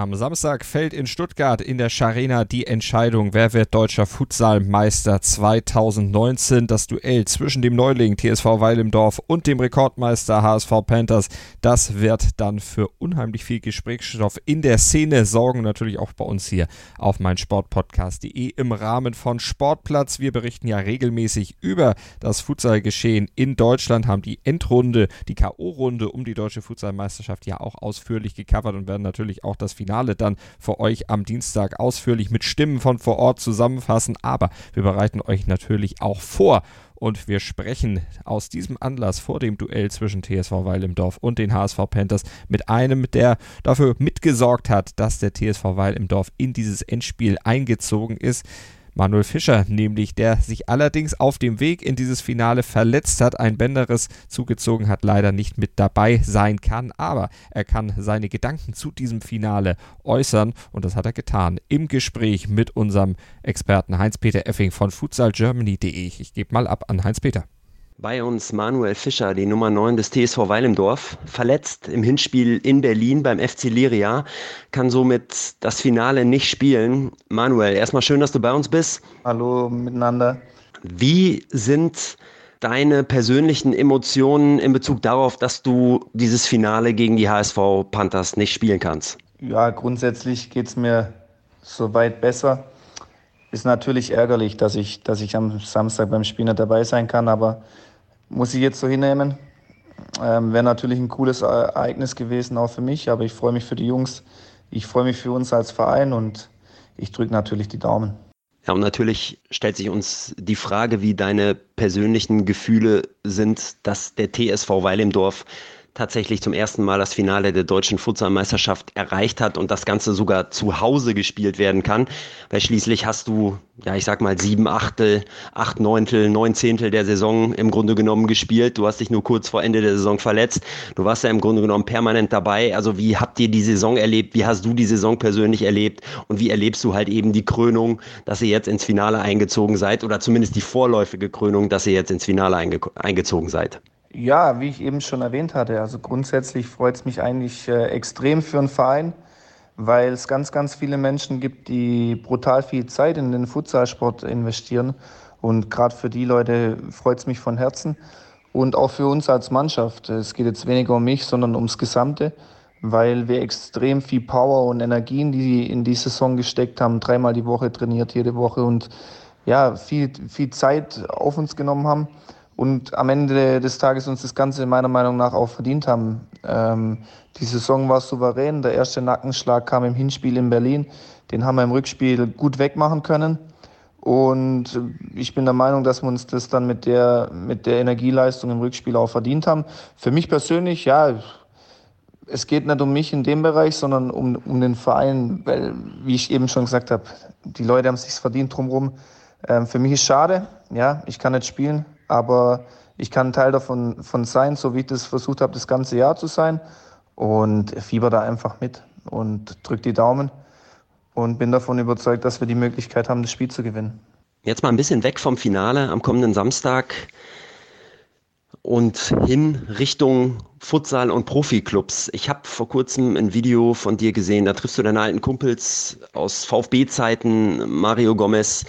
Am Samstag fällt in Stuttgart in der Scharena die Entscheidung, wer wird deutscher Futsalmeister 2019. Das Duell zwischen dem Neuling TSV Weil im Dorf und dem Rekordmeister HSV Panthers, das wird dann für unheimlich viel Gesprächsstoff in der Szene sorgen. Natürlich auch bei uns hier auf meinsportpodcast.de im Rahmen von Sportplatz. Wir berichten ja regelmäßig über das Futsalgeschehen in Deutschland, haben die Endrunde, die K.O.-Runde um die deutsche Futsalmeisterschaft ja auch ausführlich gecovert und werden natürlich auch das Finale dann für euch am Dienstag ausführlich mit Stimmen von vor Ort zusammenfassen. Aber wir bereiten euch natürlich auch vor. Und wir sprechen aus diesem Anlass vor dem Duell zwischen TSV Weil im Dorf und den HSV Panthers mit einem, der dafür mitgesorgt hat, dass der TSV Weil im Dorf in dieses Endspiel eingezogen ist. Manuel Fischer, nämlich der sich allerdings auf dem Weg in dieses Finale verletzt hat, ein Bänderriss zugezogen hat, leider nicht mit dabei sein kann, aber er kann seine Gedanken zu diesem Finale äußern und das hat er getan im Gespräch mit unserem Experten Heinz-Peter Effing von futsalgermany.de. Ich gebe mal ab an Heinz-Peter. Bei uns Manuel Fischer, die Nummer 9 des TSV Weil im Dorf, verletzt im Hinspiel in Berlin beim FC Liria, kann somit das Finale nicht spielen. Manuel, erstmal schön, dass du bei uns bist. Hallo miteinander. Wie sind deine persönlichen Emotionen in Bezug darauf, dass du dieses Finale gegen die HSV Panthers nicht spielen kannst? Ja, grundsätzlich geht es mir soweit besser. Ist natürlich ärgerlich, dass ich, dass ich am Samstag beim Spiel nicht dabei sein kann, aber muss ich jetzt so hinnehmen. Ähm, Wäre natürlich ein cooles Ereignis gewesen, auch für mich, aber ich freue mich für die Jungs. Ich freue mich für uns als Verein und ich drücke natürlich die Daumen. Ja, und natürlich stellt sich uns die Frage, wie deine persönlichen Gefühle sind, dass der TSV Weil im Dorf tatsächlich zum ersten Mal das Finale der deutschen Futsalmeisterschaft erreicht hat und das Ganze sogar zu Hause gespielt werden kann. Weil schließlich hast du, ja, ich sag mal, sieben Achtel, acht Neuntel, neun Zehntel der Saison im Grunde genommen gespielt. Du hast dich nur kurz vor Ende der Saison verletzt. Du warst ja im Grunde genommen permanent dabei. Also wie habt ihr die Saison erlebt? Wie hast du die Saison persönlich erlebt? Und wie erlebst du halt eben die Krönung, dass ihr jetzt ins Finale eingezogen seid oder zumindest die vorläufige Krönung, dass ihr jetzt ins Finale einge eingezogen seid? Ja, wie ich eben schon erwähnt hatte, also grundsätzlich freut es mich eigentlich äh, extrem für einen Verein, weil es ganz, ganz viele Menschen gibt, die brutal viel Zeit in den Futsalsport investieren. Und gerade für die Leute freut es mich von Herzen. Und auch für uns als Mannschaft. Es geht jetzt weniger um mich, sondern ums Gesamte, weil wir extrem viel Power und Energien, die in die Saison gesteckt haben, dreimal die Woche trainiert, jede Woche und ja, viel, viel Zeit auf uns genommen haben und am Ende des Tages uns das Ganze meiner Meinung nach auch verdient haben. Ähm, die Saison war souverän. Der erste Nackenschlag kam im Hinspiel in Berlin. Den haben wir im Rückspiel gut wegmachen können. Und ich bin der Meinung, dass wir uns das dann mit der, mit der Energieleistung im Rückspiel auch verdient haben. Für mich persönlich, ja, es geht nicht um mich in dem Bereich, sondern um, um den Verein, weil, wie ich eben schon gesagt habe, die Leute haben es sich verdient drumherum. Ähm, für mich ist schade, ja, ich kann nicht spielen, aber ich kann Teil davon von sein, so wie ich das versucht habe, das ganze Jahr zu sein. Und fieber da einfach mit und drück die Daumen und bin davon überzeugt, dass wir die Möglichkeit haben, das Spiel zu gewinnen. Jetzt mal ein bisschen weg vom Finale am kommenden Samstag und hin Richtung Futsal und Profiklubs. Ich habe vor kurzem ein Video von dir gesehen, da triffst du deine alten Kumpels aus VfB-Zeiten, Mario Gomez,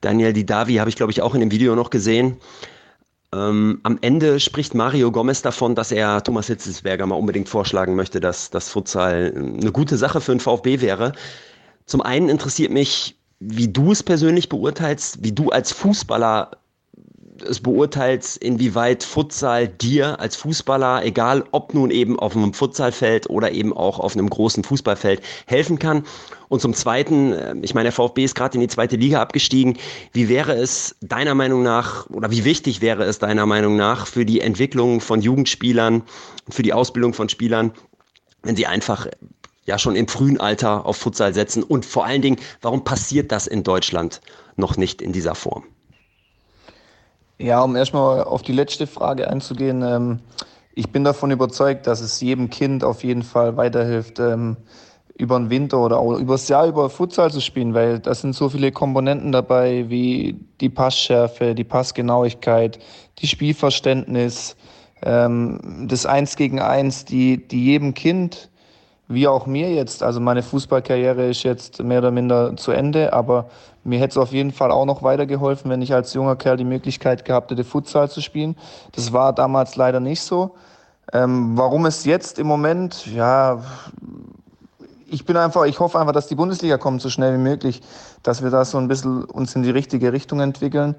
Daniel Didavi habe ich glaube ich auch in dem Video noch gesehen. Ähm, am Ende spricht Mario Gomez davon, dass er Thomas Hitzelsberger mal unbedingt vorschlagen möchte, dass das Futsal eine gute Sache für den VfB wäre. Zum einen interessiert mich, wie du es persönlich beurteilst, wie du als Fußballer es beurteilst, inwieweit Futsal dir als Fußballer, egal ob nun eben auf einem Futsalfeld oder eben auch auf einem großen Fußballfeld, helfen kann. Und zum Zweiten, äh, ich meine, der VfB ist gerade in die zweite Liga abgestiegen. Wie wäre es deiner Meinung nach oder wie wichtig wäre es deiner Meinung nach für die Entwicklung von Jugendspielern, für die Ausbildung von Spielern, wenn sie einfach ja schon im frühen Alter auf Futsal setzen? Und vor allen Dingen, warum passiert das in Deutschland noch nicht in dieser Form? Ja, um erstmal auf die letzte Frage einzugehen. Ähm, ich bin davon überzeugt, dass es jedem Kind auf jeden Fall weiterhilft, ähm, über den Winter oder auch übers Jahr über Futsal zu spielen, weil da sind so viele Komponenten dabei, wie die Passschärfe, die Passgenauigkeit, die Spielverständnis, ähm, das Eins gegen Eins, die, die jedem Kind, wie auch mir jetzt, also meine Fußballkarriere ist jetzt mehr oder minder zu Ende, aber mir hätte es auf jeden Fall auch noch weitergeholfen, wenn ich als junger Kerl die Möglichkeit gehabt hätte, Futsal zu spielen. Das war damals leider nicht so. Ähm, warum es jetzt im Moment, ja, ich bin einfach, ich hoffe einfach, dass die Bundesliga kommt so schnell wie möglich, dass wir da so ein bisschen uns in die richtige Richtung entwickeln,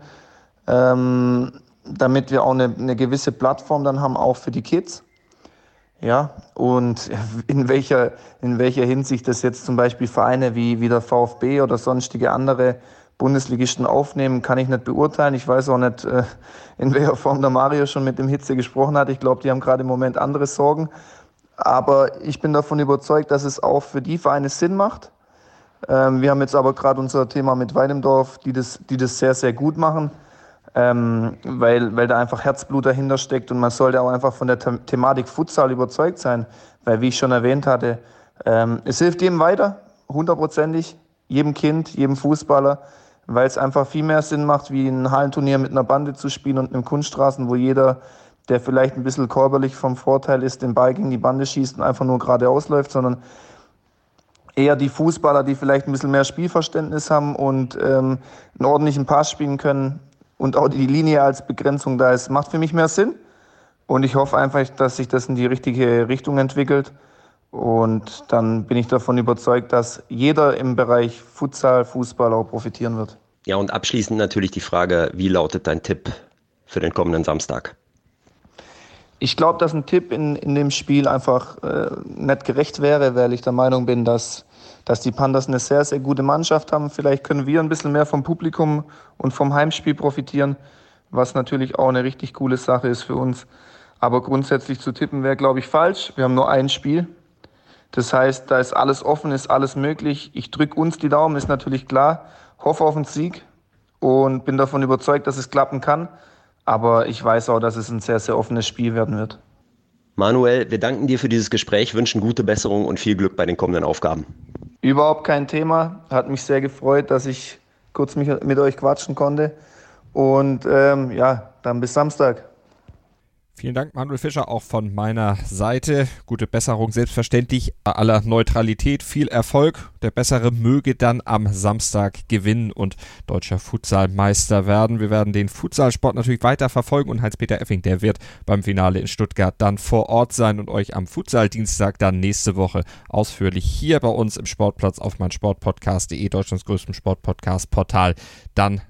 ähm, damit wir auch eine, eine gewisse Plattform dann haben, auch für die Kids. Ja, und in welcher, in welcher Hinsicht das jetzt zum Beispiel Vereine wie, wie der VfB oder sonstige andere Bundesligisten aufnehmen, kann ich nicht beurteilen. Ich weiß auch nicht, äh, in welcher Form der Mario schon mit dem Hitze gesprochen hat. Ich glaube, die haben gerade im Moment andere Sorgen. Aber ich bin davon überzeugt, dass es auch für die Vereine Sinn macht. Ähm, wir haben jetzt aber gerade unser Thema mit Weidemdorf, die das, die das sehr, sehr gut machen, ähm, weil, weil da einfach Herzblut dahinter steckt und man sollte auch einfach von der The Thematik Futsal überzeugt sein, weil wie ich schon erwähnt hatte, ähm, es hilft jedem weiter, hundertprozentig, jedem Kind, jedem Fußballer, weil es einfach viel mehr Sinn macht, wie ein Hallenturnier mit einer Bande zu spielen und einem Kunststraßen, wo jeder der vielleicht ein bisschen körperlich vom Vorteil ist, den Ball gegen die Bande schießt und einfach nur geradeaus läuft, sondern eher die Fußballer, die vielleicht ein bisschen mehr Spielverständnis haben und ähm, einen ordentlichen Pass spielen können und auch die Linie als Begrenzung da ist, macht für mich mehr Sinn. Und ich hoffe einfach, dass sich das in die richtige Richtung entwickelt. Und dann bin ich davon überzeugt, dass jeder im Bereich Futsal, Fußball auch profitieren wird. Ja, und abschließend natürlich die Frage, wie lautet dein Tipp für den kommenden Samstag? Ich glaube, dass ein Tipp in, in dem Spiel einfach äh, nicht gerecht wäre, weil ich der Meinung bin, dass, dass die Pandas eine sehr, sehr gute Mannschaft haben. Vielleicht können wir ein bisschen mehr vom Publikum und vom Heimspiel profitieren, was natürlich auch eine richtig coole Sache ist für uns. Aber grundsätzlich zu tippen wäre, glaube ich, falsch. Wir haben nur ein Spiel. Das heißt, da ist alles offen, ist alles möglich. Ich drücke uns die Daumen, ist natürlich klar. Hoffe auf einen Sieg und bin davon überzeugt, dass es klappen kann. Aber ich weiß auch, dass es ein sehr, sehr offenes Spiel werden wird. Manuel, wir danken dir für dieses Gespräch, wünschen gute Besserung und viel Glück bei den kommenden Aufgaben. Überhaupt kein Thema. Hat mich sehr gefreut, dass ich kurz mit euch quatschen konnte. Und ähm, ja, dann bis Samstag. Vielen Dank, Manuel Fischer, auch von meiner Seite. Gute Besserung, selbstverständlich aller Neutralität. Viel Erfolg. Der Bessere möge dann am Samstag gewinnen und deutscher Futsalmeister werden. Wir werden den Futsalsport natürlich weiter verfolgen und Heinz-Peter Effing, der wird beim Finale in Stuttgart dann vor Ort sein und euch am Futsaldienstag dann nächste Woche ausführlich hier bei uns im Sportplatz auf mein Sportpodcast.de, Deutschlands größtem Sportpodcast-Portal, dann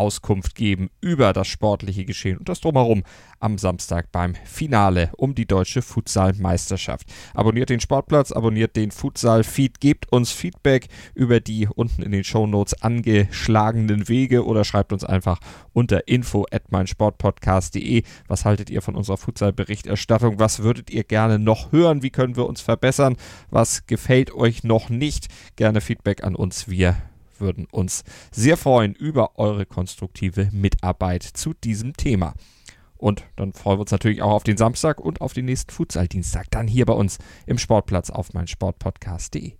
Auskunft geben über das sportliche Geschehen und das drumherum am Samstag beim Finale um die deutsche Futsal-Meisterschaft. Abonniert den Sportplatz, abonniert den Futsal-Feed, gebt uns Feedback über die unten in den Shownotes angeschlagenen Wege oder schreibt uns einfach unter info at meinsportpodcast.de. Was haltet ihr von unserer Futsal-Berichterstattung? Was würdet ihr gerne noch hören? Wie können wir uns verbessern? Was gefällt euch noch nicht? Gerne Feedback an uns. Wir würden uns sehr freuen über eure konstruktive Mitarbeit zu diesem Thema. Und dann freuen wir uns natürlich auch auf den Samstag und auf den nächsten Futsal-Dienstag. Dann hier bei uns im Sportplatz auf meinsportpodcast.de.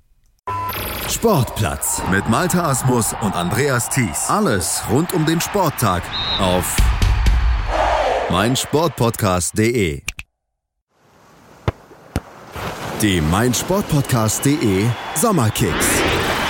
Sportplatz mit Malta Asmus und Andreas Thies. Alles rund um den Sporttag auf meinsportpodcast.de. Die meinsportpodcast.de Sommerkicks.